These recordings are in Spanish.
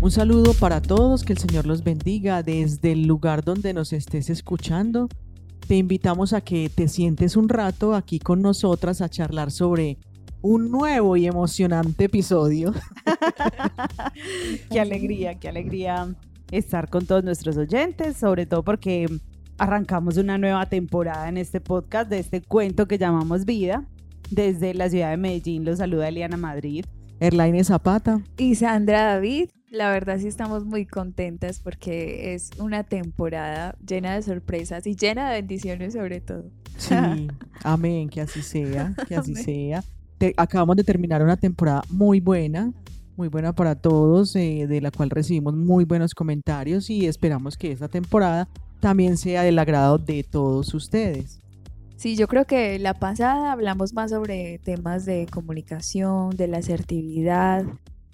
Un saludo para todos, que el Señor los bendiga desde el lugar donde nos estés escuchando. Te invitamos a que te sientes un rato aquí con nosotras a charlar sobre un nuevo y emocionante episodio. qué alegría, qué alegría estar con todos nuestros oyentes, sobre todo porque arrancamos una nueva temporada en este podcast de este cuento que llamamos Vida. Desde la ciudad de Medellín los saluda Eliana Madrid. Erlaine Zapata. Y Sandra David. La verdad sí estamos muy contentas porque es una temporada llena de sorpresas y llena de bendiciones sobre todo. Sí, amén, que así sea, que así sea. acabamos de terminar una temporada muy buena, muy buena para todos, eh, de la cual recibimos muy buenos comentarios y esperamos que esta temporada también sea del agrado de todos ustedes. Sí, yo creo que la pasada hablamos más sobre temas de comunicación, de la asertividad.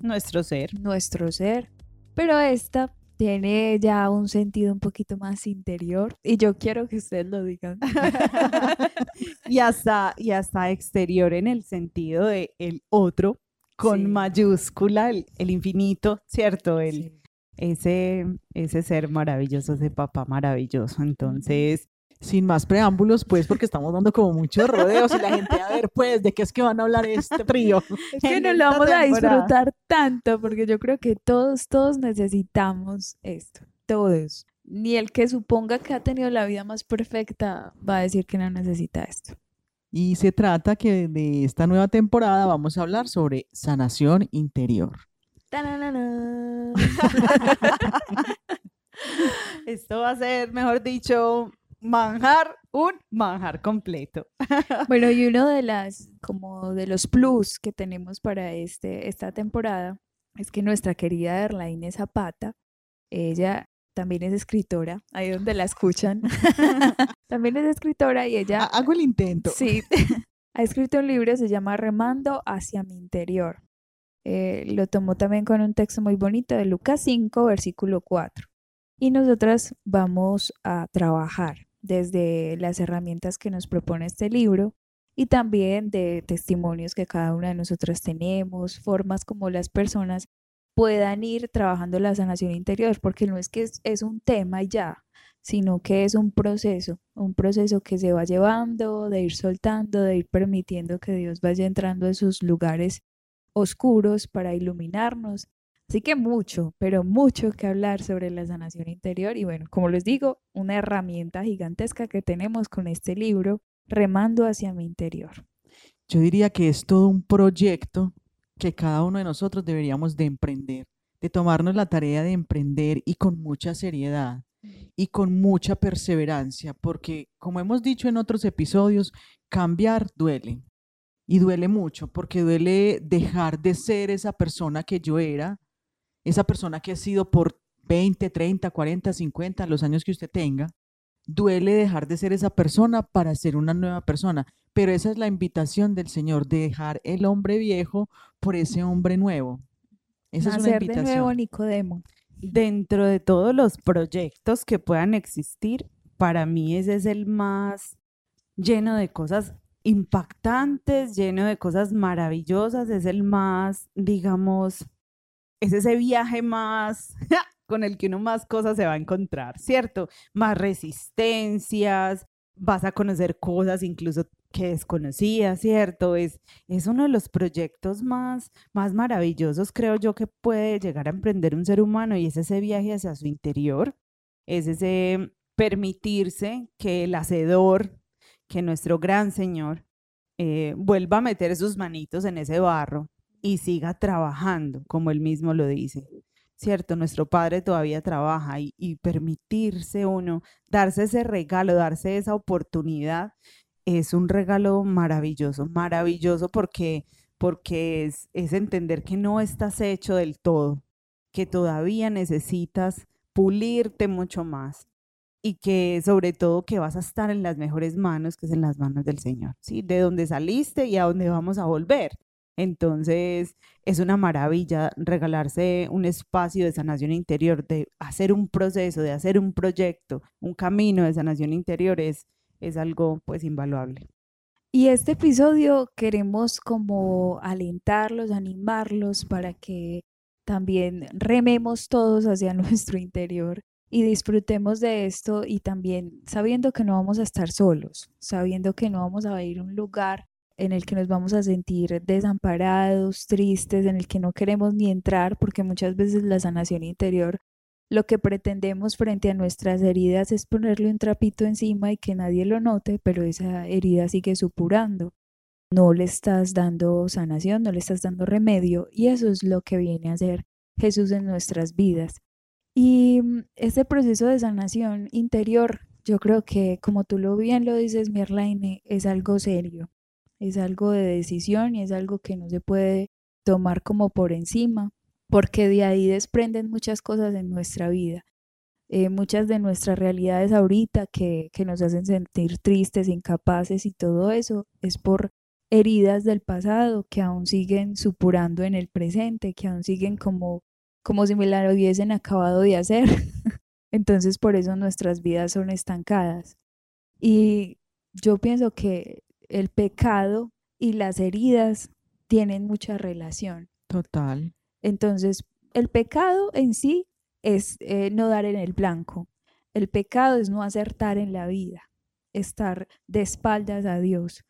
Nuestro ser. Nuestro ser. Pero esta tiene ya un sentido un poquito más interior y yo quiero que ustedes lo digan. y, hasta, y hasta exterior en el sentido de el otro con mayúscula, el, infinito, ¿cierto? El, ese, ese ser maravilloso, ese papá maravilloso. Entonces, sin más preámbulos, pues, porque estamos dando como muchos rodeos y la gente, a ver, pues, ¿de qué es que van a hablar este trío? Es que no lo vamos a disfrutar tanto, porque yo creo que todos, todos necesitamos esto, todos. Ni el que suponga que ha tenido la vida más perfecta va a decir que no necesita esto. Y se trata que de esta nueva temporada vamos a hablar sobre sanación interior. Esto va a ser, mejor dicho, manjar, un manjar completo. Bueno, y uno de las, como de los plus que tenemos para este, esta temporada es que nuestra querida Erlaine Zapata, ella también es escritora, ahí donde la escuchan. también es escritora y ella... Hago el intento. Sí, ha escrito un libro, se llama Remando hacia mi interior. Eh, lo tomó también con un texto muy bonito de Lucas 5, versículo 4. Y nosotras vamos a trabajar desde las herramientas que nos propone este libro y también de testimonios que cada una de nosotras tenemos, formas como las personas puedan ir trabajando la sanación interior, porque no es que es, un tema ya, sino que es un proceso, un proceso que se va llevando, de ir soltando, de ir permitiendo que Dios vaya entrando en sus lugares oscuros para iluminarnos Así que mucho, pero mucho que hablar sobre la sanación interior y bueno, como les digo, una herramienta gigantesca que tenemos con este libro, Remando hacia mi interior. Yo diría que es todo un proyecto que cada uno de nosotros deberíamos de emprender, de tomarnos la tarea de emprender y con mucha seriedad y con mucha perseverancia, porque como hemos dicho en otros episodios, cambiar duele. Y duele mucho, porque duele dejar de ser esa persona que yo era esa persona que ha sido por 20, 30, 40, 50, los años que usted tenga, duele dejar de ser esa persona para ser una nueva persona. Pero esa es la invitación del Señor, de dejar el hombre viejo por ese hombre nuevo. Esa es una invitación. de nuevo Nicodemo. Dentro de todos los proyectos que puedan existir, para mí ese es el más lleno de cosas impactantes, lleno de cosas maravillosas, es el más, digamos, es ese viaje más con el que uno más cosas se va a encontrar, ¿cierto? Más resistencias, vas a conocer cosas incluso que desconocías, ¿cierto? Es, es uno de los proyectos más, más maravillosos, creo yo, que puede llegar a emprender un ser humano y es ese viaje hacia su interior, es ese permitirse que el hacedor, que nuestro gran Señor, eh, vuelva a meter sus manitos en ese barro y siga trabajando, como él mismo lo dice. ¿Cierto? Nuestro Padre todavía trabaja y, permitirse uno, darse ese regalo, darse esa oportunidad, es un regalo maravilloso, maravilloso porque, porque es, es entender que no estás hecho del todo, que todavía necesitas pulirte mucho más y que sobre todo que vas a estar en las mejores manos, que es en las manos del Señor, ¿sí? De donde saliste y a dónde vamos a volver. Entonces, es una maravilla regalarse un espacio de sanación interior, de hacer un proceso, de hacer un proyecto, un camino de sanación interior es, es algo pues invaluable. Y este episodio queremos como alentarlos, animarlos para que también rememos todos hacia nuestro interior y disfrutemos de esto y también sabiendo que no vamos a estar solos, sabiendo que no vamos a ir a un lugar en el que nos vamos a sentir desamparados, tristes, en el que no queremos ni entrar, porque muchas veces la sanación interior, lo que pretendemos frente a nuestras heridas es ponerle un trapito encima y que nadie lo note, pero esa herida sigue supurando. No le estás dando sanación, no le estás dando remedio, y eso es lo que viene a hacer Jesús en nuestras vidas. Y este proceso de sanación interior, yo creo que, como tú lo bien lo dices, Mirlaine, es algo serio es algo de decisión y es algo que no se puede tomar como por encima, porque de ahí desprenden muchas cosas en nuestra vida. Eh, muchas de nuestras realidades ahorita que, que nos hacen sentir tristes, incapaces y todo eso es por heridas del pasado que aún siguen supurando en el presente, que aún siguen como, como si me la hubiesen acabado de hacer. Entonces por eso nuestras vidas son estancadas. Y yo pienso que el pecado y las heridas tienen mucha relación. Total. Entonces, el pecado en sí es eh, no dar en el blanco. El pecado es no acertar en la vida, estar de espaldas a Dios.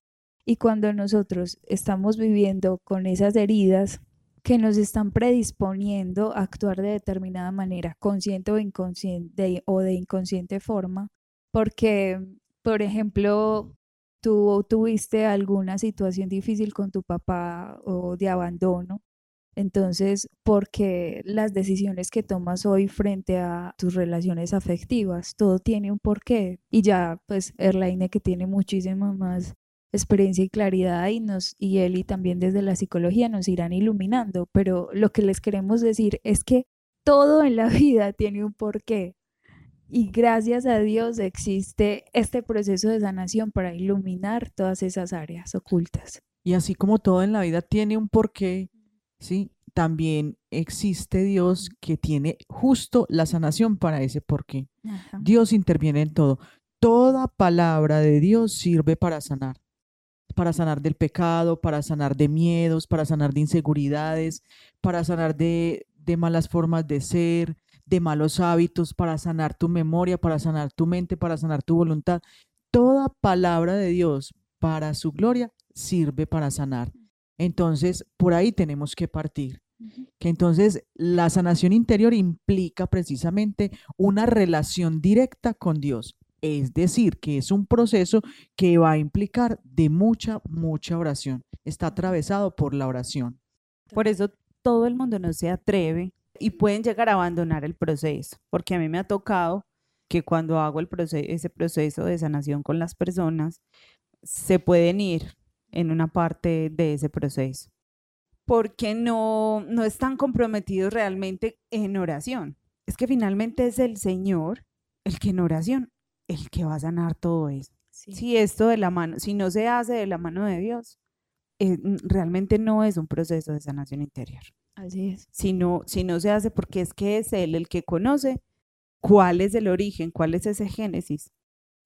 Y cuando nosotros estamos viviendo con esas heridas que nos están predisponiendo a actuar de determinada manera, consciente o inconsciente o de inconsciente forma, porque, por ejemplo, tú tuviste alguna situación difícil con tu papá o de abandono. Entonces, porque las decisiones que tomas hoy frente a tus relaciones afectivas, todo tiene un porqué. Y ya, pues, Erlaine, que tiene muchísima más experiencia y claridad, y, nos, y él y también desde la psicología nos irán iluminando. Pero lo que les queremos decir es que todo en la vida tiene un porqué. Y gracias a Dios existe este proceso de sanación para iluminar todas esas áreas ocultas. Y así como todo en la vida tiene un porqué, ¿sí? También existe Dios que tiene justo la sanación para ese porqué. Dios interviene en todo. Toda palabra de Dios sirve para sanar. Para sanar del pecado, para sanar de miedos, para sanar de inseguridades, para sanar de, de malas formas de ser, de malos hábitos, para sanar tu memoria, para sanar tu mente, para sanar tu voluntad. Toda palabra de Dios para su gloria sirve para sanar. Entonces, por ahí tenemos que partir. Que entonces la sanación interior implica precisamente una relación directa con Dios. Es decir, que es un proceso que va a implicar de mucha, mucha oración. Está atravesado por la oración. Por eso todo el mundo no se atreve y pueden llegar a abandonar el proceso, porque a mí me ha tocado que cuando hago el proceso, ese proceso de sanación con las personas, se pueden ir en una parte de ese proceso, porque no, no están comprometidos realmente en oración. Es que finalmente es el Señor el que en oración, el que va a sanar todo eso. Si esto de la mano, si no se hace de la mano de Dios, eh, realmente no es un proceso de sanación interior. Así es. Si no, si no se hace porque es que es Él el que conoce cuál es el origen, cuál es ese génesis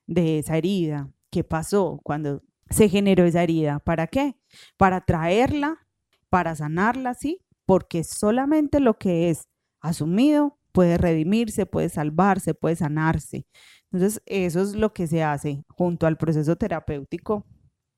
de esa herida, qué pasó cuando se generó esa herida, ¿para qué? Para traerla, para sanarla, sí, porque solamente lo que es asumido puede redimirse, puede salvarse, puede sanarse. Entonces, eso es lo que se hace junto al proceso terapéutico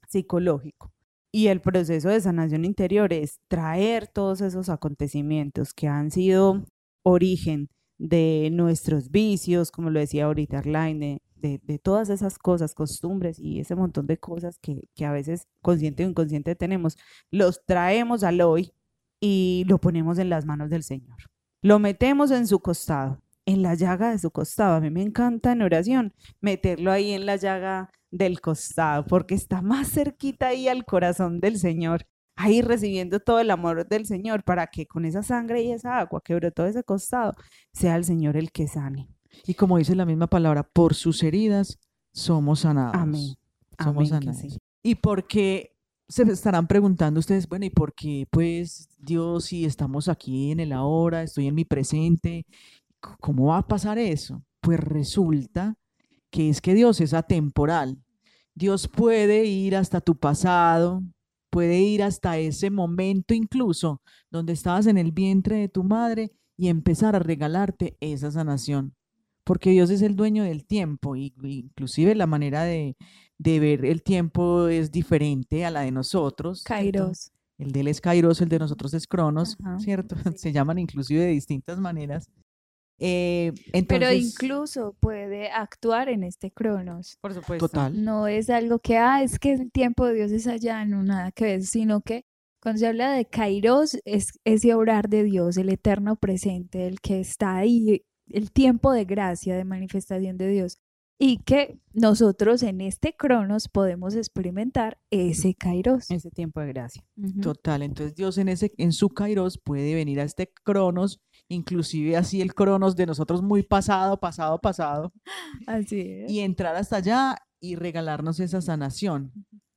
psicológico. Y el proceso de sanación interior es traer todos esos acontecimientos que han sido origen de nuestros vicios, como lo decía ahorita Arline, de, de, todas esas cosas, costumbres y ese montón de cosas que, que a veces consciente o inconsciente tenemos, los traemos al hoy y lo ponemos en las manos del Señor. Lo metemos en su costado, en la llaga de su costado. A mí me encanta en oración meterlo ahí en la llaga del costado, porque está más cerquita ahí al corazón del Señor, ahí recibiendo todo el amor del Señor, para que con esa sangre y esa agua que brotó de ese costado, sea el Señor el que sane. Y como dice la misma palabra, por sus heridas somos sanados. Amén. Somos sanados. Y porque se estarán preguntando ustedes, bueno, ¿y por qué pues Dios si estamos aquí en el ahora, estoy en mi presente, ¿cómo va a pasar eso? Pues resulta que es que Dios es atemporal. Dios puede ir hasta tu pasado, puede ir hasta ese momento incluso donde estabas en el vientre de tu madre y empezar a regalarte esa sanación. Porque Dios es el dueño del tiempo y inclusive la manera de, ver el tiempo es diferente a la de nosotros. Kairos. El de él es Kairos, el de nosotros es Cronos, ¿cierto? Se llaman inclusive de distintas maneras. Eh, Pero incluso puede actuar en este Cronos. Por supuesto. Total. No es algo que, ah, es que el tiempo de Dios es allá, no nada que ver, sino que cuando se habla de Kairos, es ese obrar de Dios, el eterno presente, el que está ahí, el tiempo de gracia, de manifestación de Dios y que nosotros en este Cronos podemos experimentar ese Kairos. Ese tiempo de gracia. Total, entonces Dios en, ese, en su Kairos puede venir a este Cronos, inclusive así el Cronos de nosotros muy pasado, pasado, pasado. Así es. Y entrar hasta allá y regalarnos esa sanación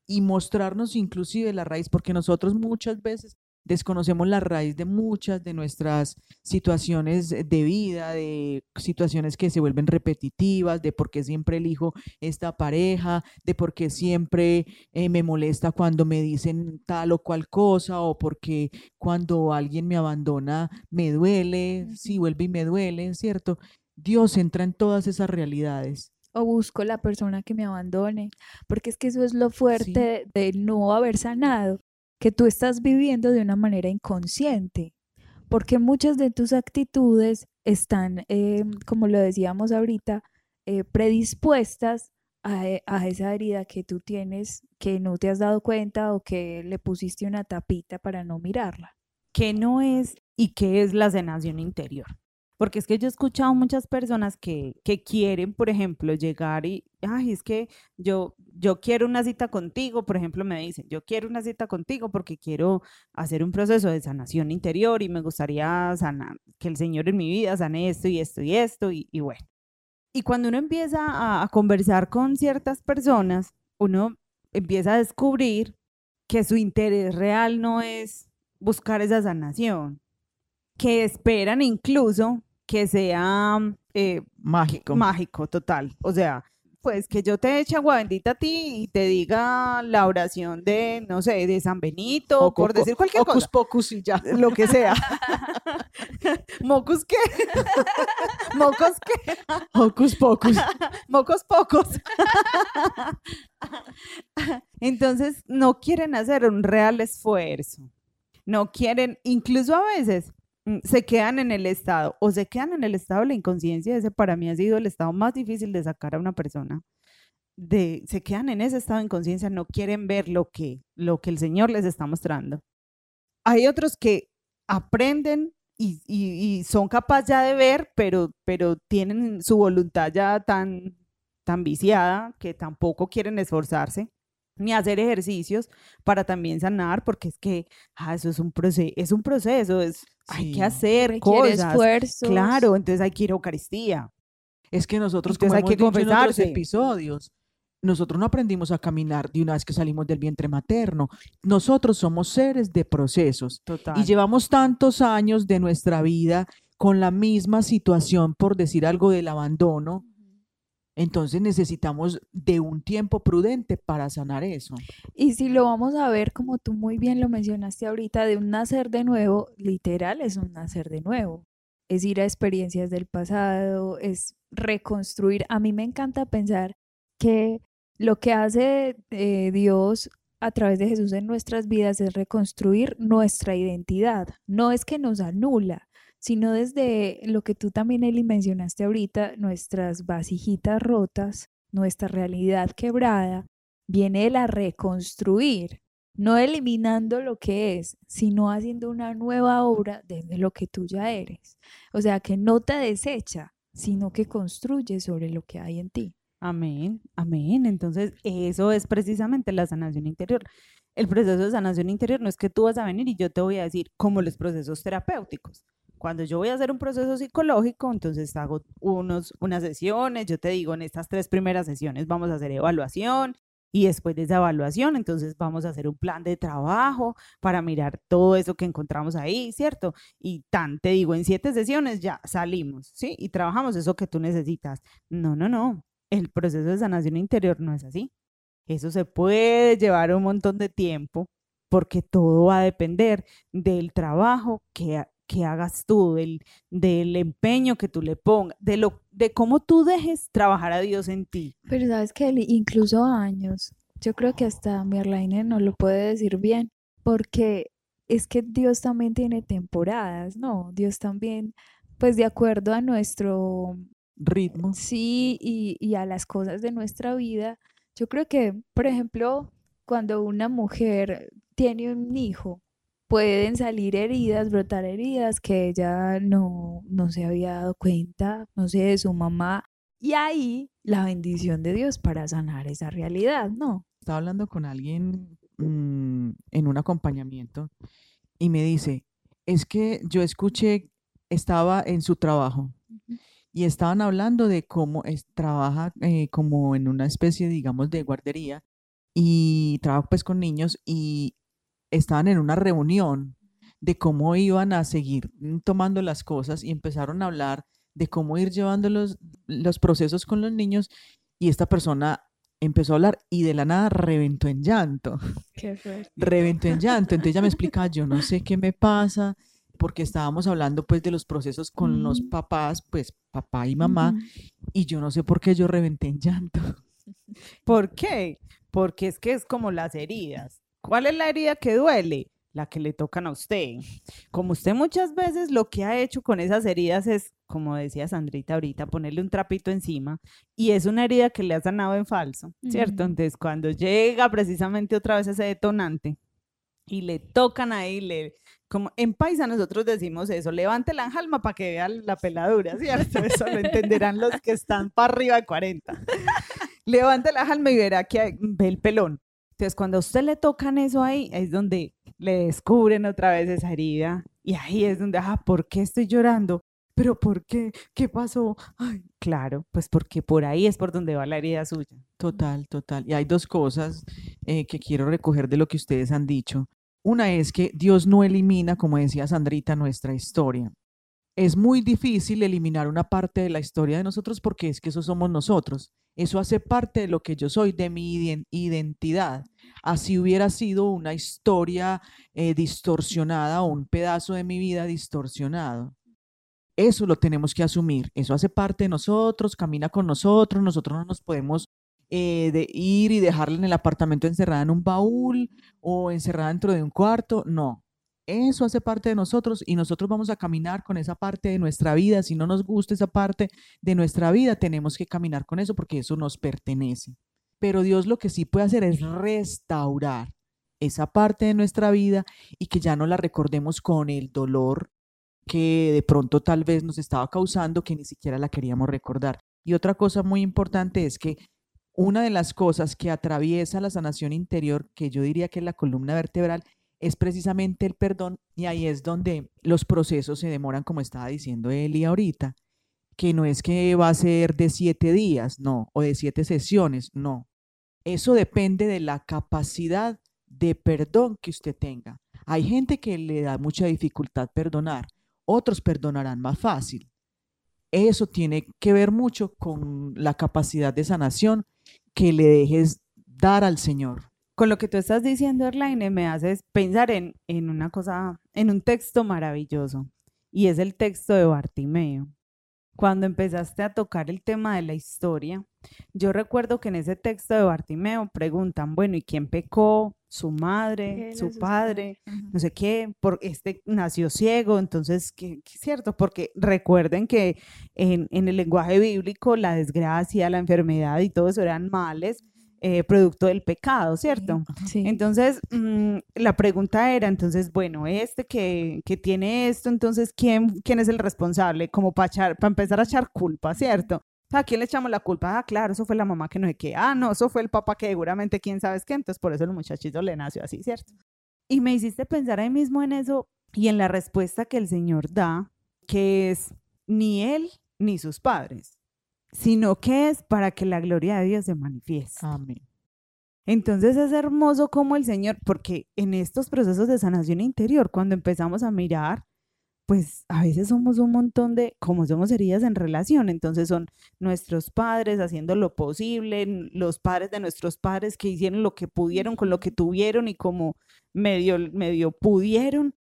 y mostrarnos inclusive la raíz, porque nosotros muchas veces desconocemos la raíz de muchas de nuestras situaciones de vida, de situaciones que se vuelven repetitivas, de por qué siempre elijo esta pareja, de por qué siempre eh, me molesta cuando me dicen tal o cual cosa, o porque cuando alguien me abandona me duele, si vuelve y me duele, ¿cierto? Dios entra en todas esas realidades. O busco la persona que me abandone, porque es que eso es lo fuerte de, no haber sanado, que tú estás viviendo de una manera inconsciente, porque muchas de tus actitudes están, eh, como lo decíamos ahorita, eh, predispuestas a, eh, a, esa herida que tú tienes, que no te has dado cuenta o que le pusiste una tapita para no mirarla. ¿Qué no es y qué es la sanación interior? Porque es que yo he escuchado muchas personas que, que quieren, por ejemplo, llegar y, ay, es que yo, yo quiero una cita contigo, por ejemplo, me dicen, yo quiero una cita contigo porque quiero hacer un proceso de sanación interior y me gustaría sanar, que el Señor en mi vida sane esto y esto y esto y, y bueno. Y cuando uno empieza a, a conversar con ciertas personas, uno empieza a descubrir que su interés real no es buscar esa sanación, que esperan incluso que sea eh, mágico. mágico, total. O sea, pues que yo te eche agua bendita a ti y te diga la oración de, no sé, de San Benito, o, por decir cualquier cosa. pocus y ya. Lo que sea. ¿Mocus qué? ¿Mocos qué? Hocus pocus. Mocos pocos. Entonces, no quieren hacer un real esfuerzo. No quieren, incluso a veces, se quedan en el estado o se quedan en el estado de la inconsciencia, ese para mí ha sido el estado más difícil de sacar a una persona. De, se quedan en ese estado de inconsciencia, no quieren ver lo que, lo que el Señor les está mostrando. Hay otros que aprenden y, y, son capaces ya de ver, pero, pero tienen su voluntad ya tan, tan viciada que tampoco quieren esforzarse ni hacer ejercicios para también sanar, porque es que ah, eso es un proceso, es un proceso, es, hay que hacer cosas. esfuerzos. Claro, entonces hay que ir a Eucaristía. Es que nosotros, como hay que dicho en otros episodios, nosotros no aprendimos a caminar de una vez que salimos del vientre materno. Nosotros somos seres de procesos. Y llevamos tantos años de nuestra vida con la misma situación, por decir algo, del abandono, entonces necesitamos de un tiempo prudente para sanar eso. Y si lo vamos a ver, como tú muy bien lo mencionaste ahorita, de un nacer de nuevo, literal es un nacer de nuevo. Es ir a experiencias del pasado, es reconstruir. A mí me encanta pensar que lo que hace eh, Dios a través de Jesús en nuestras vidas es reconstruir nuestra identidad. No es que nos anula, sino desde lo que tú también, Eli, mencionaste ahorita, nuestras vasijitas rotas, nuestra realidad quebrada, viene de la reconstruir, no eliminando lo que es, sino haciendo una nueva obra desde lo que tú ya eres. O sea, que no te desecha, sino que construye sobre lo que hay en ti. Amén, amén. Entonces, eso es precisamente la sanación interior. El proceso de sanación interior no es que tú vas a venir y yo te voy a decir como los procesos terapéuticos. Cuando yo voy a hacer un proceso psicológico, entonces hago unos, unas sesiones, yo te digo, en estas tres primeras sesiones vamos a hacer evaluación y después de esa evaluación, entonces vamos a hacer un plan de trabajo para mirar todo eso que encontramos ahí, ¿cierto? Y tan, te digo, en siete sesiones ya salimos, ¿sí? Y trabajamos eso que tú necesitas. No, no, no. El proceso de sanación interior no es así. Eso se puede llevar un montón de tiempo, porque todo va a depender del trabajo que, que hagas tú, del, del empeño que tú le pongas, de, lo, de cómo tú dejes trabajar a Dios en ti. Pero sabes que incluso años, yo creo que hasta Merlaine no lo puede decir bien, porque es que Dios también tiene temporadas, ¿no? Dios también, pues de acuerdo a nuestro ritmo. Sí, y, y a las cosas de nuestra vida. Yo creo que, por ejemplo, cuando una mujer tiene un hijo, pueden salir heridas, brotar heridas que ella no, no se había dado cuenta, no sé, de su mamá. Y ahí la bendición de Dios para sanar esa realidad, ¿no? Estaba hablando con alguien mm, en un acompañamiento y me dice, es que yo escuché, estaba en su trabajo y estaban hablando de cómo es, trabaja eh, como en una especie, digamos, de guardería y trabaja pues con niños y estaban en una reunión de cómo iban a seguir mm, tomando las cosas y empezaron a hablar de cómo ir llevando los, los procesos con los niños y esta persona empezó a hablar y de la nada reventó en llanto. Qué fuerte. Reventó en llanto. Entonces ella me explica, yo no sé qué me pasa, porque estábamos hablando pues de los procesos con los papás, pues papá y mamá, y yo no sé por qué yo reventé en llanto. ¿Por qué? Porque es que es como las heridas. ¿Cuál es la herida que duele? La que le tocan a usted. Como usted muchas veces lo que ha hecho con esas heridas es, como decía Sandrita ahorita, ponerle un trapito encima y es una herida que le ha sanado en falso, ¿cierto? Entonces, cuando llega precisamente otra vez ese detonante y le tocan ahí, le, como en paisa nosotros decimos eso, levante la alma para que vean la peladura, ¿cierto? Eso lo entenderán los que están para arriba de 40. levante la alma y verá que ve el pelón. Entonces, cuando a usted le tocan eso ahí, es donde le descubren otra vez esa herida. Y ahí es donde, ah, ¿por qué estoy llorando? ¿Pero por qué? ¿Qué pasó? Ay, claro, pues porque por ahí es por donde va la herida suya. Total, total. Y hay dos cosas eh, que quiero recoger de lo que ustedes han dicho. Una es que Dios no elimina, como decía Sandrita, nuestra historia. Es muy difícil eliminar una parte de la historia de nosotros porque es que eso somos nosotros. Eso hace parte de lo que yo soy, de mi identidad. Así hubiera sido una historia eh, distorsionada o un pedazo de mi vida distorsionado. Eso lo tenemos que asumir. Eso hace parte de nosotros, camina con nosotros. Nosotros no nos podemos eh, de ir y dejarla en el apartamento encerrada en un baúl o encerrada dentro de un cuarto. No, eso hace parte de nosotros y nosotros vamos a caminar con esa parte de nuestra vida. Si no nos gusta esa parte de nuestra vida, tenemos que caminar con eso porque eso nos pertenece. Pero Dios lo que sí puede hacer es restaurar esa parte de nuestra vida y que ya no la recordemos con el dolor que de pronto tal vez nos estaba causando que ni siquiera la queríamos recordar. Y otra cosa muy importante es que una de las cosas que atraviesa la sanación interior, que yo diría que es la columna vertebral, es precisamente el perdón y ahí es donde los procesos se demoran, como estaba diciendo Eli ahorita, que no es que va a ser de siete días, no, o de siete sesiones, no. Eso depende de la capacidad de perdón que usted tenga. Hay gente que le da mucha dificultad perdonar, otros perdonarán más fácil. Eso tiene que ver mucho con la capacidad de sanación que le dejes dar al Señor. Con lo que tú estás diciendo, Erlaine, me haces pensar en, en una cosa, en un texto maravilloso, y es el texto de Bartimeo. Cuando empezaste a tocar el tema de la historia, yo recuerdo que en ese texto de Bartimeo preguntan, bueno, ¿y quién pecó? Su madre, su padre, no sé qué, por este nació ciego, entonces, ¿qué, es cierto? Porque recuerden que en, en el lenguaje bíblico la desgracia, la enfermedad y todo eso eran males, eh, producto del pecado, ¿cierto? Entonces, mm, la pregunta era, entonces, bueno, este que, que tiene esto, entonces, ¿quién, ¿quién es el responsable? Como para, para empezar a echar culpa, ¿cierto? ¿A quién le echamos la culpa? Ah, claro, eso fue la mamá que no sé qué. Ah, no, eso fue el papá que seguramente quién sabe qué. Entonces, por eso el muchachito le nació así, ¿cierto? Y me hiciste pensar ahí mismo en eso y en la respuesta que el Señor da, que es ni él ni sus padres sino que es para que la gloria de Dios se manifieste. Amén. Entonces es hermoso como el Señor, porque en estos procesos de sanación interior, cuando empezamos a mirar pues a veces somos un montón de, como somos heridas en relación, entonces son nuestros padres haciendo lo posible, los padres de nuestros padres que hicieron lo que pudieron con lo que tuvieron y como medio, medio pudieron,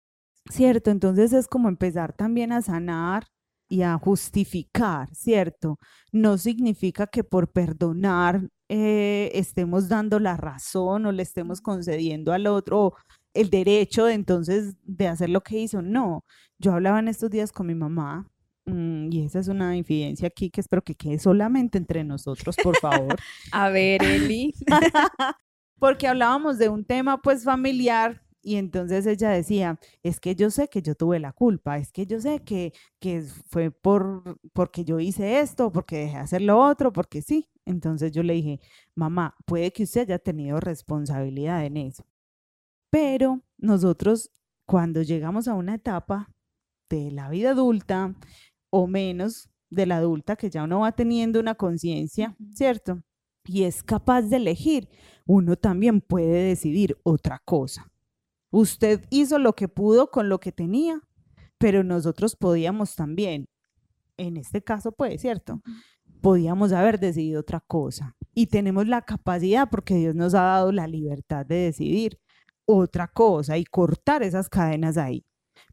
¿cierto? Entonces es como empezar también a sanar y a justificar, ¿cierto? No significa que por perdonar eh, estemos dando la razón o le estemos concediendo al otro el derecho de entonces de hacer lo que hizo. No, yo hablaba en estos días con mi mamá mm, y esa es una infidencia aquí que espero que quede solamente entre nosotros, por favor. a ver, Eli. Porque hablábamos de un tema pues familiar y entonces ella decía, es que yo sé que yo tuve la culpa, es que yo sé que, que fue por, porque yo hice esto, porque dejé de hacer lo otro, porque sí. Entonces yo le dije, mamá, puede que usted haya tenido responsabilidad en eso. Pero nosotros cuando llegamos a una etapa de la vida adulta o menos de la adulta que ya uno va teniendo una conciencia, ¿cierto? Y es capaz de elegir, uno también puede decidir otra cosa. Usted hizo lo que pudo con lo que tenía, pero nosotros podíamos también, en este caso pues, ¿cierto? Podíamos haber decidido otra cosa. Y tenemos la capacidad, porque Dios nos ha dado la libertad de decidir otra cosa y cortar esas cadenas ahí.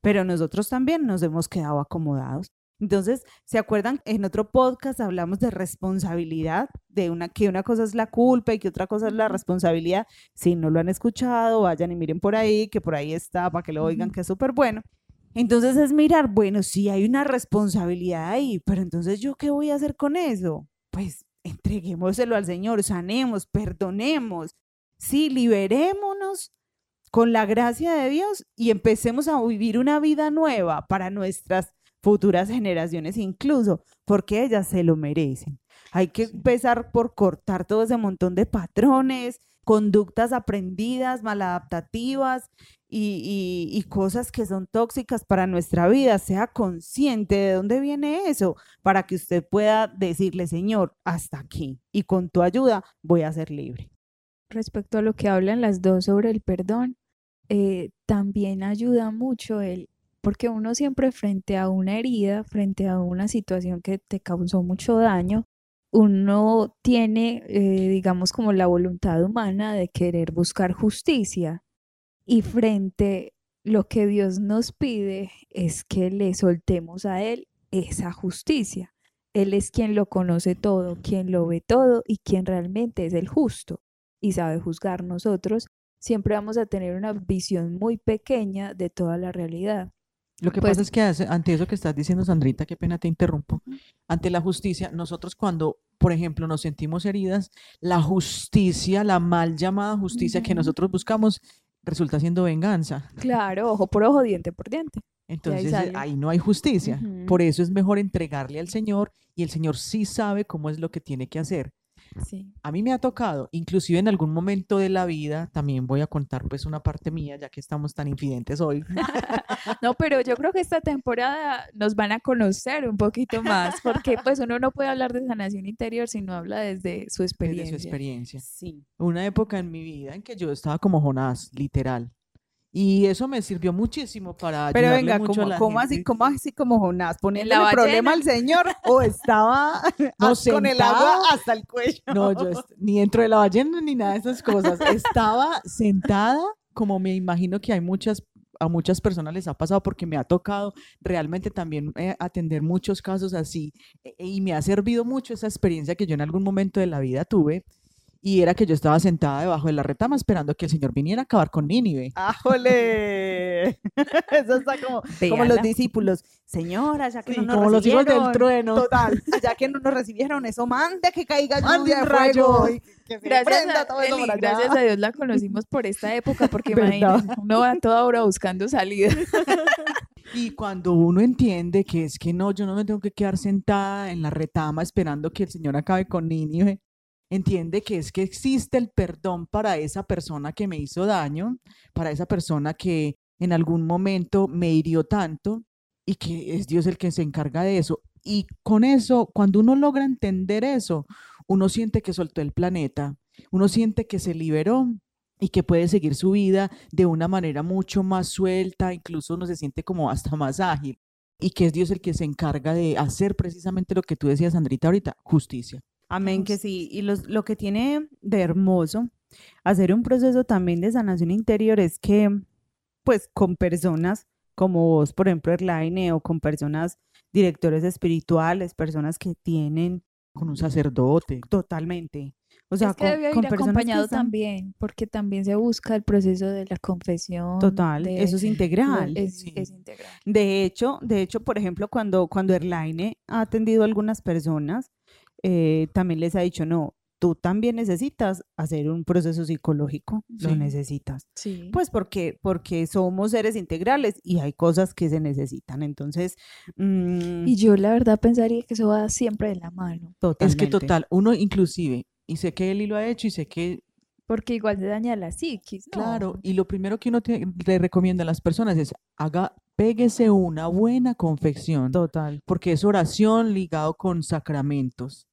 Pero nosotros también nos hemos quedado acomodados. Entonces, ¿se acuerdan? En otro podcast hablamos de responsabilidad, de una, que una cosa es la culpa y que otra cosa es la responsabilidad. Si no lo han escuchado, vayan y miren por ahí, que por ahí está, para que lo oigan, que es súper bueno. Entonces es mirar, bueno, sí hay una responsabilidad ahí, pero entonces yo qué voy a hacer con eso? Pues entreguémoselo al Señor, sanemos, perdonemos, sí, liberémonos con la gracia de Dios y empecemos a vivir una vida nueva para nuestras futuras generaciones incluso, porque ellas se lo merecen. Hay que empezar por cortar todo ese montón de patrones, conductas aprendidas, maladaptativas y, y, cosas que son tóxicas para nuestra vida. Sea consciente de dónde viene eso para que usted pueda decirle, Señor, hasta aquí y con tu ayuda voy a ser libre. Respecto a lo que hablan las dos sobre el perdón, eh, también ayuda mucho el porque uno siempre frente a una herida, frente a una situación que te causó mucho daño, uno tiene, eh, digamos, como la voluntad humana de querer buscar justicia. Y frente lo que Dios nos pide es que le soltemos a Él esa justicia. Él es quien lo conoce todo, quien lo ve todo y quien realmente es el justo y sabe juzgar nosotros. Siempre vamos a tener una visión muy pequeña de toda la realidad. Lo que pasa pues es que ante eso que estás diciendo, Sandrita, qué pena te interrumpo, ante la justicia, nosotros cuando, por ejemplo, nos sentimos heridas, la justicia, la mal llamada justicia que nosotros buscamos, resulta siendo venganza. Claro, ojo por ojo, diente por diente. Entonces ahí, no hay justicia. Por eso es mejor entregarle al Señor y el Señor sí sabe cómo es lo que tiene que hacer. A mí me ha tocado, inclusive en algún momento de la vida, también voy a contar pues una parte mía, ya que estamos tan infidentes hoy. no, pero yo creo que esta temporada nos van a conocer un poquito más, porque pues uno no puede hablar de sanación interior si no habla desde su experiencia. Desde su experiencia. Sí. Una época en mi vida en que yo estaba como Jonás, literal. Y eso me sirvió muchísimo para Pero venga, mucho ¿cómo, ¿cómo así, ¿cómo así como Jonás? ¿Ponerle el problema al Señor o estaba con el agua hasta el cuello? No, yo ni dentro de la ballena ni nada de esas cosas. Estaba sentada, como me imagino que hay muchas a muchas personas les ha pasado porque me ha tocado realmente también eh, atender muchos casos así e, y me ha servido mucho esa experiencia que yo en algún momento de la vida tuve y era que yo estaba sentada debajo de la retama esperando que el Señor viniera a acabar con Nínive. ¡Ájole! Eso está como, como los discípulos. Señora, ya que no nos como los hijos del trueno. Total, ya que no nos recibieron eso, mande que caiga lluvia de fuego. que gracias, a, gracias a Dios la conocimos por esta época, porque imagínate, uno va toda hora buscando salida. Y cuando uno entiende que es que no, yo no me tengo que quedar sentada en la retama esperando que el Señor acabe con Nínive, entiende que es que existe el perdón para esa persona que me hizo daño, para esa persona que en algún momento me hirió tanto y que es Dios el que se encarga de eso. Y con eso, cuando uno logra entender eso, uno siente que soltó el planeta, uno siente que se liberó y que puede seguir su vida de una manera mucho más suelta, incluso uno se siente como hasta más ágil, y que es Dios el que se encarga de hacer precisamente lo que tú decías, Andrita, ahorita, justicia. Amén, que sí. Y los, lo que tiene de hermoso hacer un proceso también de sanación interior es que, pues, con personas como vos, por ejemplo, Erlaine, o con personas, directores espirituales, personas que tienen... Con un sacerdote. Totalmente. O sea, es que con, debe con ir personas que acompañado están- también, porque también se busca el proceso de la confesión. Total, de- eso es integral. Es, Sí. es integral. De hecho, de hecho, por ejemplo, cuando, cuando Erlaine ha atendido a algunas personas, eh, también les ha dicho, no, tú también necesitas hacer un proceso psicológico, lo necesitas. Sí. Pues porque, porque somos seres integrales y hay cosas que se necesitan. Entonces, mm, y yo la verdad pensaría que eso va siempre de la mano, Es que totalmente. total, uno inclusive, y sé que Eli lo ha hecho y sé que, porque igual se daña la psiquis, ¿no? claro, y lo primero que uno te- le recomienda a las personas es haga, péguese una buena confección, Total. porque es oración ligado con sacramentos.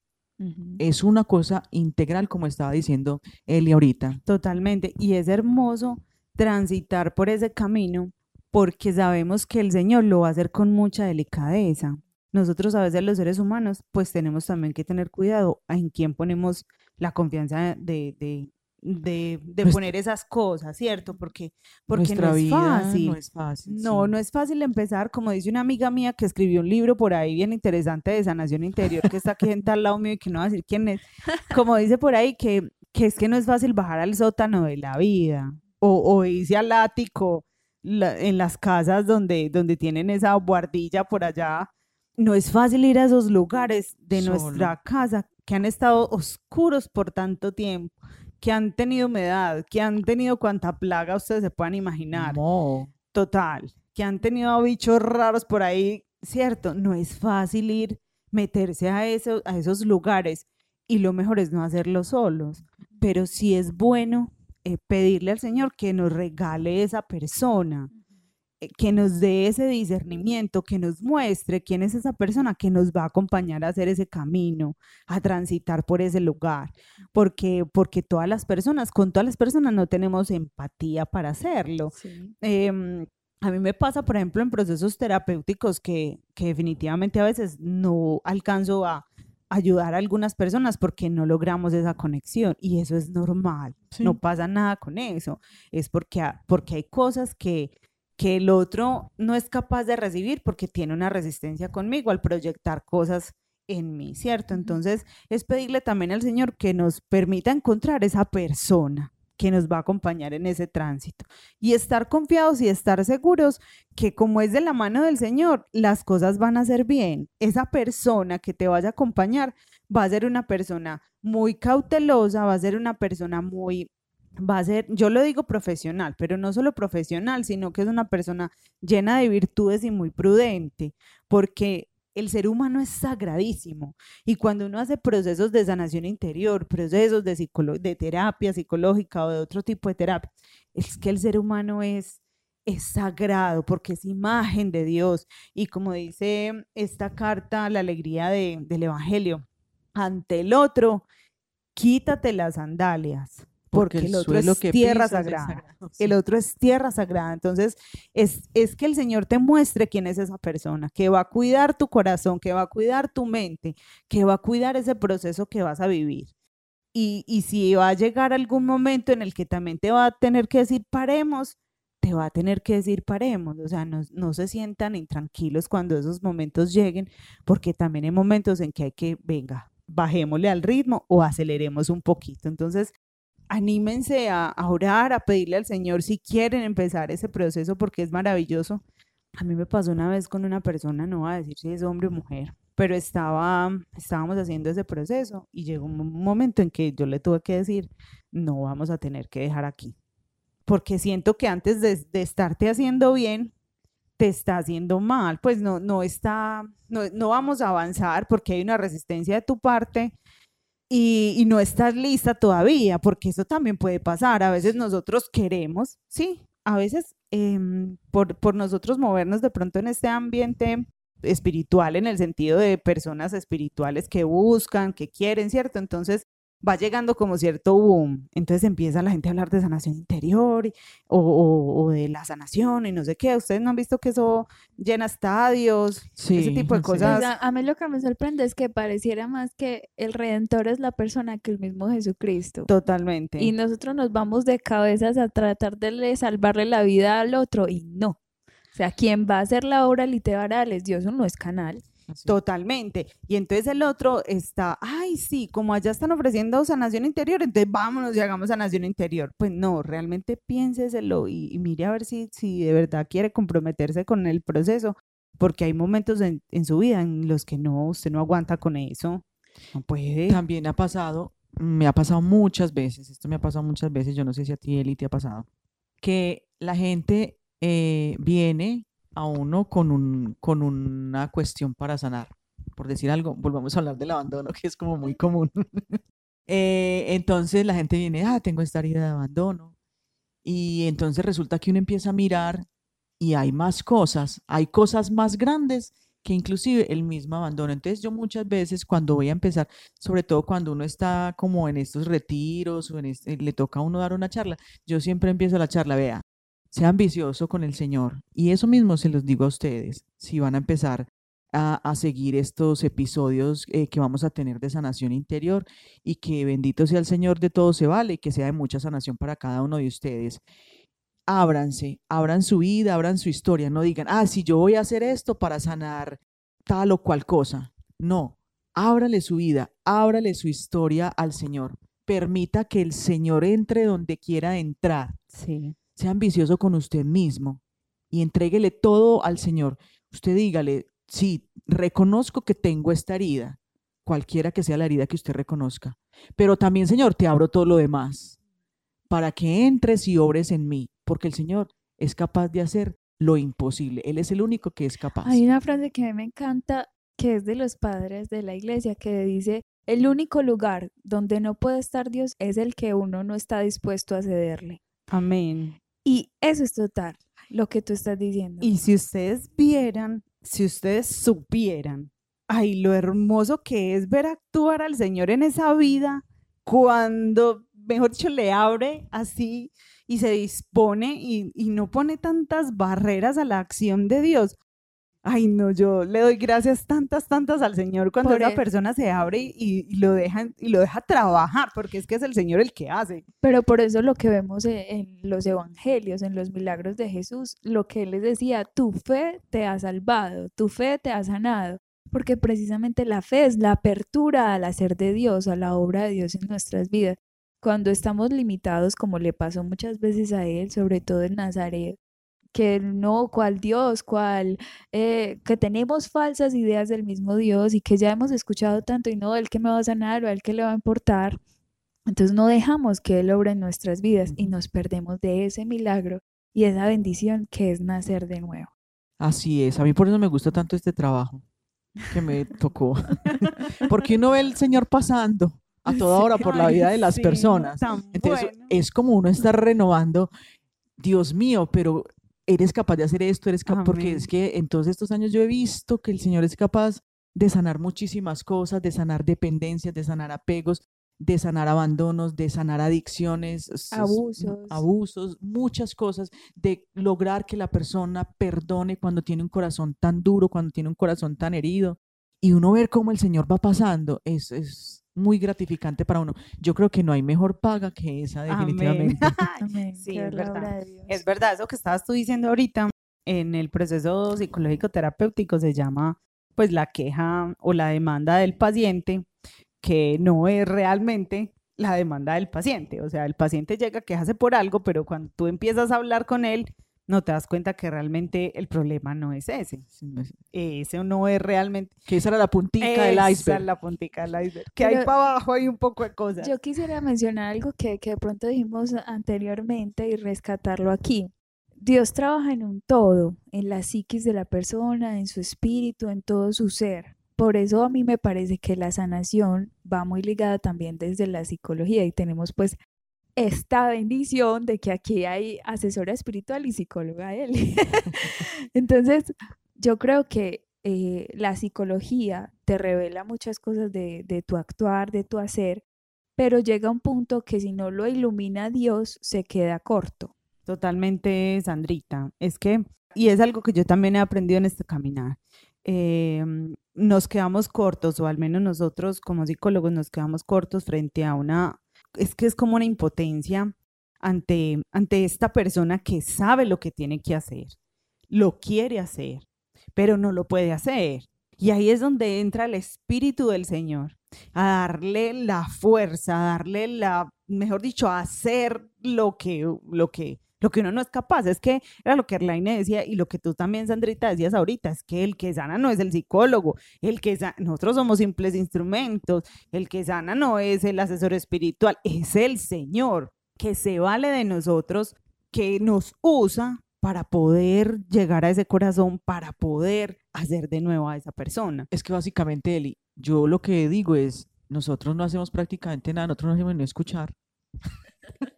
Es una cosa integral, como estaba diciendo Eli ahorita. Totalmente. Y es hermoso transitar por ese camino porque sabemos que el Señor lo va a hacer con mucha delicadeza. Nosotros a veces los seres humanos pues tenemos también que tener cuidado en quién ponemos la confianza de, de, de, de Nuestra- poner esas cosas, ¿cierto? Porque, porque no es fácil. no es fácil. No, sí. no es fácil empezar, como dice una amiga mía que escribió un libro por ahí bien interesante de sanación interior, que está aquí en tal lado mío y que no va a decir quién es, como dice por ahí, que, que es que no es fácil bajar al sótano de la vida o, o irse al ático la- en las casas donde, donde tienen esa guardilla por allá. No es fácil ir a esos lugares de nuestra casa que han estado oscuros por tanto tiempo, que han tenido humedad, que han tenido cuanta plaga ustedes se puedan imaginar. No. Total, que han tenido bichos raros por ahí, ¿cierto? No es fácil ir, meterse a, eso, a esos lugares y lo mejor es no hacerlo solos, pero sí es bueno eh, pedirle al Señor que nos regale esa persona, que nos dé ese discernimiento, que nos muestre quién es esa persona que nos va a acompañar a hacer ese camino, a transitar por ese lugar, porque, porque todas las personas, con todas las personas no tenemos empatía para hacerlo. Sí. Em, a mí me pasa, por ejemplo, en procesos terapéuticos que, que definitivamente a veces no alcanzo a ayudar a algunas personas porque no logramos esa conexión y eso es normal, no Sí. pasa nada con eso, es porque, porque hay cosas que, que el otro no es capaz de recibir porque tiene una resistencia conmigo al proyectar cosas en mí, ¿cierto? Entonces es pedirle también al Señor que nos permita encontrar esa persona que nos va a acompañar en ese tránsito y estar confiados y estar seguros que como es de la mano del Señor, las cosas van a ser bien. Esa persona que te vaya a acompañar va a ser una persona muy cautelosa, va a ser una persona muy va a ser, yo lo digo profesional, pero no solo profesional, sino que es una persona llena de virtudes y muy prudente, porque el ser humano es sagradísimo y cuando uno hace procesos de sanación interior, procesos de, de terapia psicológica o de otro tipo de terapia, es que el ser humano es, es sagrado porque es imagen de Dios y como dice esta carta, la alegría de- del Evangelio, ante el otro, quítate las sandalias. Porque, el, otro es tierra pisas es sagrada. sagrado, El sí. otro es tierra sagrada. Entonces, es, es que el Señor te muestre quién es esa persona, que va a cuidar tu corazón, que va a cuidar tu mente, que va a cuidar ese proceso que vas a vivir. Y, y si va a llegar algún momento en el que también te va a tener que decir paremos, te va a tener que decir paremos. O sea, no, no se sientan intranquilos cuando esos momentos lleguen, porque también hay momentos en que hay que, venga, bajémosle al ritmo o aceleremos un poquito. Entonces, anímense a, orar, a pedirle al Señor si quieren empezar ese proceso porque es maravilloso. A mí me pasó una vez con una persona, no voy a decir si es hombre o mujer, pero estaba, estábamos haciendo ese proceso y llegó un mo- momento en que yo le tuve que decir, no vamos a tener que dejar aquí, porque siento que antes de, de estarte haciendo bien, te está haciendo mal, pues no, no está, no, no vamos a avanzar porque hay una resistencia de tu parte y, y no estás lista todavía, porque eso también puede pasar. A veces nosotros queremos, sí, a veces em, por, por nosotros movernos de pronto en este ambiente espiritual, en el sentido de personas espirituales que buscan, que quieren, ¿cierto? Entonces, va llegando como cierto boom. Entonces empieza la gente a hablar de sanación interior y- o, o- o de la sanación y no sé qué. Ustedes no han visto que eso llena estadios, ese tipo de cosas. Pues a, mí lo que me sorprende es que pareciera más que el redentor es la persona que el mismo Jesucristo. Totalmente. Y nosotros nos vamos de cabezas a tratar de le- salvarle la vida al otro y no. O sea, quien va a hacer la obra literal es Dios, uno no es canal. Así. Totalmente. Y entonces el otro está, ay, sí, como allá están ofreciendo sanación interior, entonces vámonos y hagamos sanación interior. Pues no, realmente piénseselo y, y mire a ver si, si de verdad quiere comprometerse con el proceso, porque hay momentos en, en su vida en los que no, usted no aguanta con eso. No puede. También ha pasado, me ha pasado muchas veces, esto me ha pasado muchas veces, yo no sé si a ti, Eli, te ha pasado, que la gente eh, viene a uno con, un, con una cuestión para sanar. Por decir algo, volvamos a hablar del abandono, que es como muy común. Eh, entonces la gente viene, ah, tengo esta herida de abandono. Y entonces resulta que uno empieza a mirar y hay más cosas, hay cosas más grandes que inclusive el mismo abandono. Entonces yo muchas veces cuando voy a empezar, sobre todo cuando uno está como en estos retiros o en este- le toca a uno dar una charla, yo siempre empiezo la charla, vea, sea ambicioso con el Señor. Y eso mismo se los digo a ustedes, si van a empezar a, a seguir estos episodios eh, que vamos a tener de sanación interior y que bendito sea el Señor de todo se vale y que sea de mucha sanación para cada uno de ustedes. Ábranse, abran su vida, abran su historia, no digan, ah, si yo voy a hacer esto para sanar tal o cual cosa. No, ábrale su vida, ábrale su historia al Señor. Permita que el Señor entre donde quiera entrar. Sí. Sea ambicioso con usted mismo y entréguele todo al Señor. Usted dígale, sí, reconozco que tengo esta herida, cualquiera que sea la herida que usted reconozca, pero también, Señor, te abro todo lo demás para que entres y obres en mí, porque el Señor es capaz de hacer lo imposible. Él es el único que es capaz. Hay una frase que a mí me encanta, que es de los padres de la iglesia, que dice, el único lugar donde no puede estar Dios es el que uno no está dispuesto a cederle. Amén. Y eso es total, lo que tú estás diciendo. Y si ustedes vieran, si ustedes supieran, ay, lo hermoso que es ver actuar al Señor en esa vida cuando, mejor dicho, le abre así y se dispone y, y no pone tantas barreras a la acción de Dios. Ay, no, yo le doy gracias tantas, tantas al Señor cuando esa e- persona se abre y, y lo deja, y lo deja trabajar, porque es que es el Señor el que hace. Pero por eso lo que vemos e- en los evangelios, en los milagros de Jesús, lo que él les decía, tu fe te ha salvado, tu fe te ha sanado, porque precisamente la fe es la apertura al hacer de Dios, a la obra de Dios en nuestras vidas. Cuando estamos limitados, como le pasó muchas veces a él, sobre todo en Nazaret, que no, cuál Dios, cuál, eh, que tenemos falsas ideas del mismo Dios y que ya hemos escuchado tanto y no, el que me va a sanar o el que le va a importar. Entonces no dejamos que Él obra en nuestras vidas y nos perdemos de ese milagro y esa bendición que es nacer de nuevo. Así es, a mí por eso me gusta tanto este trabajo que me tocó, porque uno ve el Señor pasando a toda hora por la vida de las sí, personas. Entonces bueno. es como uno está renovando, Dios mío, pero eres capaz de hacer esto, eres capaz, porque es que en todos estos años yo he visto que el Señor es capaz de sanar muchísimas cosas, de sanar dependencias, de sanar apegos, de sanar abandonos, de sanar adicciones, Abusos. abusos, muchas cosas, de lograr que la persona perdone cuando tiene un corazón tan duro, cuando tiene un corazón tan herido. Y uno ver cómo el Señor va pasando es, es muy gratificante para uno. Yo creo que no hay mejor paga que esa, definitivamente. Amén. Sí, es verdad. Es verdad, eso que estabas tú diciendo ahorita, en el proceso psicológico terapéutico se llama pues la queja o la demanda del paciente, que no es realmente la demanda del paciente. O sea, el paciente llega a quejarse por algo, pero cuando tú empiezas a hablar con él, no te das cuenta que realmente el problema no es ese. Sí, no es- Ese no es realmente... Que esa era la puntica del Esa iceberg. es la puntica del iceberg. Que Pero- para abajo hay un poco de cosas. Yo quisiera mencionar algo que, que de pronto dijimos anteriormente y rescatarlo aquí. Dios trabaja en un todo, en la psiquis de la persona, en su espíritu, en todo su ser. Por eso a mí me parece que la sanación va muy ligada también desde la psicología y tenemos pues esta bendición de que aquí hay asesora espiritual y psicóloga él. Entonces, yo creo que eh, la psicología te revela muchas cosas de, de tu actuar, de tu hacer, pero llega un punto que si no lo ilumina Dios, se queda corto. Totalmente, Sandrita. Es que, y es algo que yo también he aprendido en este caminar. em, nos quedamos cortos, o al menos nosotros como psicólogos nos quedamos cortos frente a una, es que es como una impotencia ante, ante esta persona que sabe lo que tiene que hacer, lo quiere hacer, pero no lo puede hacer. Y ahí es donde entra el Espíritu del Señor, a darle la fuerza, a darle la, mejor dicho, a hacer lo que, lo que, lo que uno no es capaz. Es que era lo que Arlaine decía y lo que tú también, Sandrita, decías ahorita, es que el que sana no es el psicólogo, el que sana, nosotros somos simples instrumentos, el que sana no es el asesor espiritual, es el Señor que se vale de nosotros, que nos usa para poder llegar a ese corazón, para poder hacer de nuevo a esa persona. Es que básicamente, Eli, yo lo que digo es, nosotros no hacemos prácticamente nada, nosotros no hacemos ni escuchar.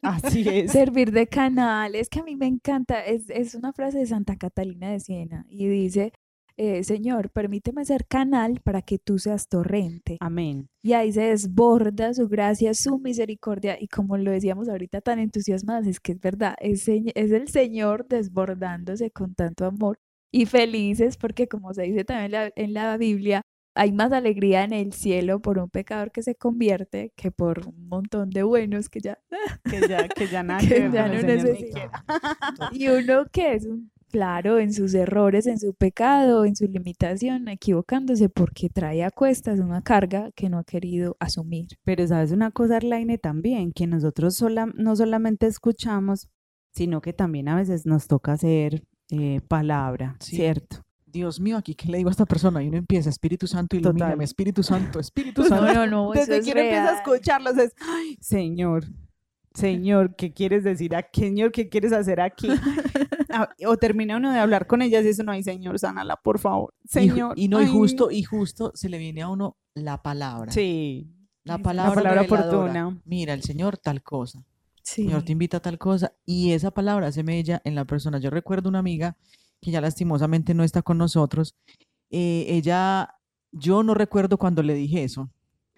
Así es. Servir de canal, es que a mí me encanta, es, es una frase de Santa Catalina de Siena y dice, eh, Señor, permíteme ser canal para que tú seas torrente. Amén. Y ahí se desborda su gracia, su misericordia y como lo decíamos ahorita tan entusiasmadas, es que es verdad, es, es el Señor desbordándose con tanto amor y felices porque como se dice también la, en la Biblia, hay más alegría en el cielo por un pecador que se convierte que por un montón de buenos que ya Que ya, que ya nada Que que ver ya con no necesita. Y uno que es un, claro, en sus errores, en su pecado, en su limitación, equivocándose porque trae a cuestas una carga que no ha querido asumir. Pero sabes una cosa, Arlaine, también, que nosotros sola, no solamente escuchamos, sino que también a veces nos toca hacer eh, palabra, Sí. ¿cierto? Dios mío, aquí qué le digo a esta persona y uno empieza, Espíritu Santo, ilumíname, Espíritu Santo, Espíritu No, Santo. no, no, eso Desde es que uno empieza a escucharlos es, "Ay, Señor, Señor, ¿qué quieres decir aquí? Señor, ¿qué quieres hacer aquí? O termina uno de hablar con ellas y eso no hay, Señor, sánala, por favor. Y Señor. Y, no, y ay". justo, y justo se le viene a uno la palabra. Sí. La palabra, palabra reveladora. oportuna. Mira, el Señor tal cosa. Sí. Señor te invita a tal cosa. Y esa palabra se mella en la persona. Yo recuerdo una amiga que ya lastimosamente no está con nosotros. eh, ella, yo no recuerdo cuando le dije eso,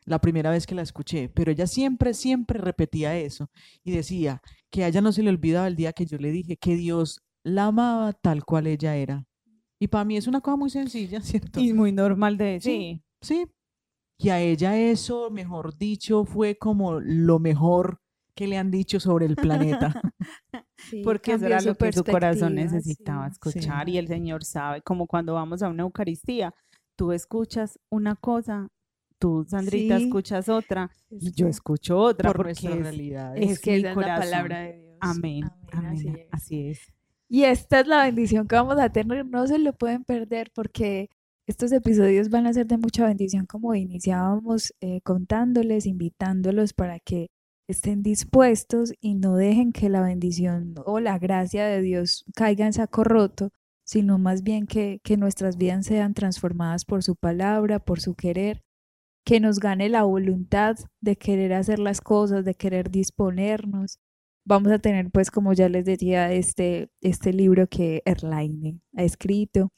la primera vez que la escuché, pero ella siempre, siempre repetía eso y decía que a ella no se le olvidaba el día que yo le dije que Dios la amaba tal cual ella era. Y para mí es una cosa muy sencilla, ¿cierto? Y muy normal de Sí. decir. Sí. Y a ella eso, mejor dicho, fue como lo mejor que le han dicho sobre el planeta. Sí, Porque eso era su lo que su corazón necesitaba sí. escuchar y el Señor sabe, como cuando vamos a una Eucaristía, tú escuchas una cosa, tú, Sandrita, Sí. escuchas otra Es y yo escucho otra por porque nuestra es- realidad. Es, es que mi esa es la palabra de Dios. Amén, Amén, amén, así es. así es. Y esta es la bendición que vamos a tener, no se lo pueden perder porque estos episodios van a ser de mucha bendición como iniciábamos eh, contándoles, invitándolos para que estén dispuestos y no dejen que la bendición o la gracia de Dios caiga en saco roto, sino más bien que, que nuestras vidas sean transformadas por su palabra, por su querer, que nos gane la voluntad de querer hacer las cosas, de querer disponernos vamos a tener, pues, como ya les decía, este, este libro que Erlaine ha escrito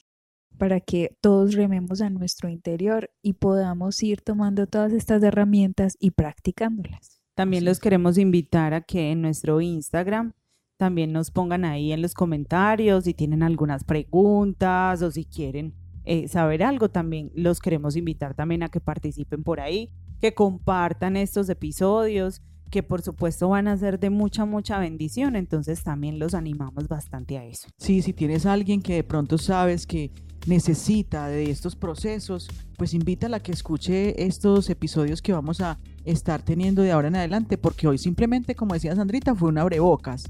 para que todos rememos a nuestro interior y podamos ir tomando todas estas herramientas y practicándolas. También los queremos invitar a que en nuestro Instagram también nos pongan ahí en los comentarios si tienen algunas preguntas o si quieren eh, saber algo. También los queremos invitar también a que participen por ahí, que compartan estos episodios, que por supuesto van a ser de mucha, mucha bendición. Entonces también los animamos bastante a eso. Sí, si tienes a alguien que de pronto sabes que necesita de estos procesos, pues invítala a que escuche estos episodios que vamos a estar teniendo de ahora en adelante, porque hoy simplemente, como decía Sandrita, fue un abrebocas.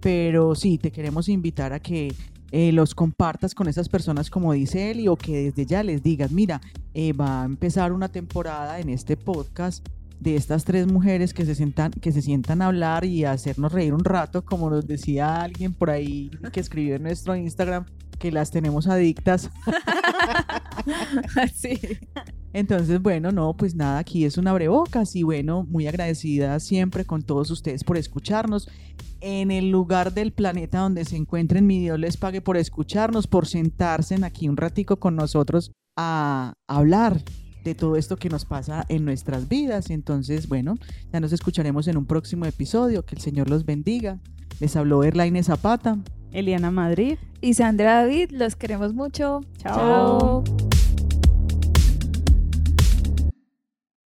Pero sí, te queremos invitar a que eh, los compartas con esas personas, como dice él, o que desde ya les digas, mira, eh, va a empezar una temporada en este podcast de estas tres mujeres que se sientan, que se sientan a hablar y a hacernos reír un rato, como nos decía alguien por ahí que escribió en nuestro Instagram, que las tenemos adictas. Sí. Entonces, bueno, no, pues nada, aquí es un abrebocas y bueno, muy agradecida siempre con todos ustedes por escucharnos. En el lugar del planeta donde se encuentren, mi Dios les pague por escucharnos, por sentarse en aquí un ratico con nosotros a hablar de todo esto que nos pasa en nuestras vidas. Entonces, bueno, ya nos escucharemos en un próximo episodio. Que el Señor los bendiga. Les habló Erlaine Zapata. Eliana Madrid. Y Sandra David, los queremos mucho. Chao. Chao.